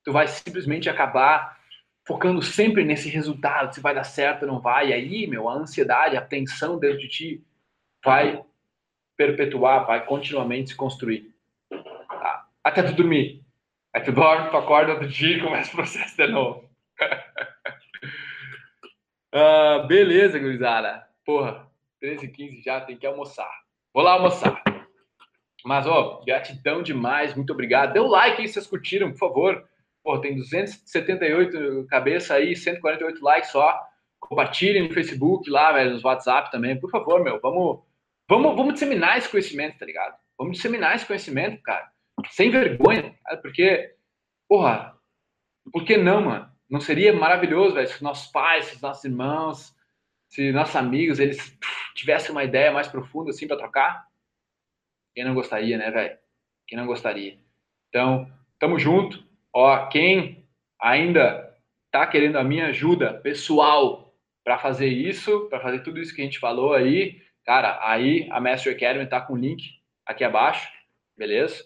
tu vai simplesmente acabar focando sempre nesse resultado, se vai dar certo ou não vai. E aí, meu, a ansiedade, a tensão dentro de ti vai perpetuar, vai continuamente se construir até tu dormir. Aí tu dorme, tu acorda outro dia e começa o processo de novo. uh, beleza, gurizada. Porra, 13 h 15 já, tem que almoçar. Vou lá almoçar. Mas, ó, gratidão demais, muito obrigado. Dê um like aí se vocês curtiram, por favor. Pô, tem 278 cabeça aí, 148 likes só. Compartilhem no Facebook lá, velho, no WhatsApp também. Por favor, meu, vamos, vamos, vamos disseminar esse conhecimento, tá ligado? Vamos disseminar esse conhecimento, cara sem vergonha, porque, porra, por que não, mano? Não seria maravilhoso, velho, se nossos pais, se nossos irmãos, se nossos amigos, eles tivessem uma ideia mais profunda, assim, para trocar? Quem não gostaria, né, velho? Quem não gostaria? Então, tamo junto. Ó, quem ainda tá querendo a minha ajuda pessoal para fazer isso, para fazer tudo isso que a gente falou aí, cara, aí a Master Academy tá com o link aqui abaixo, beleza?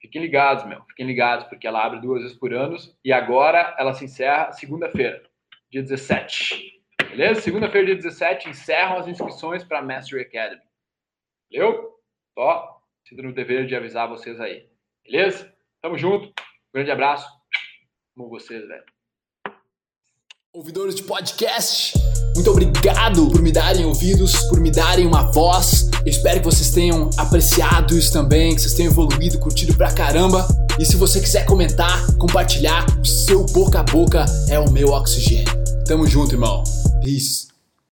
Fiquem ligados, meu. Fiquem ligados, porque ela abre duas vezes por ano e agora ela se encerra segunda-feira, dia 17. Beleza? Segunda-feira, dia 17, encerram as inscrições para a Mastery Academy. Valeu? Só sinto no dever de avisar vocês aí. Beleza? Tamo junto. Grande abraço. Amo vocês, velho. Ouvidores de podcast, muito obrigado por me darem ouvidos, por me darem uma voz. Eu espero que vocês tenham apreciado isso também, que vocês tenham evoluído, curtido pra caramba. E se você quiser comentar, compartilhar, o seu boca a boca é o meu oxigênio. Tamo junto, irmão. Peace.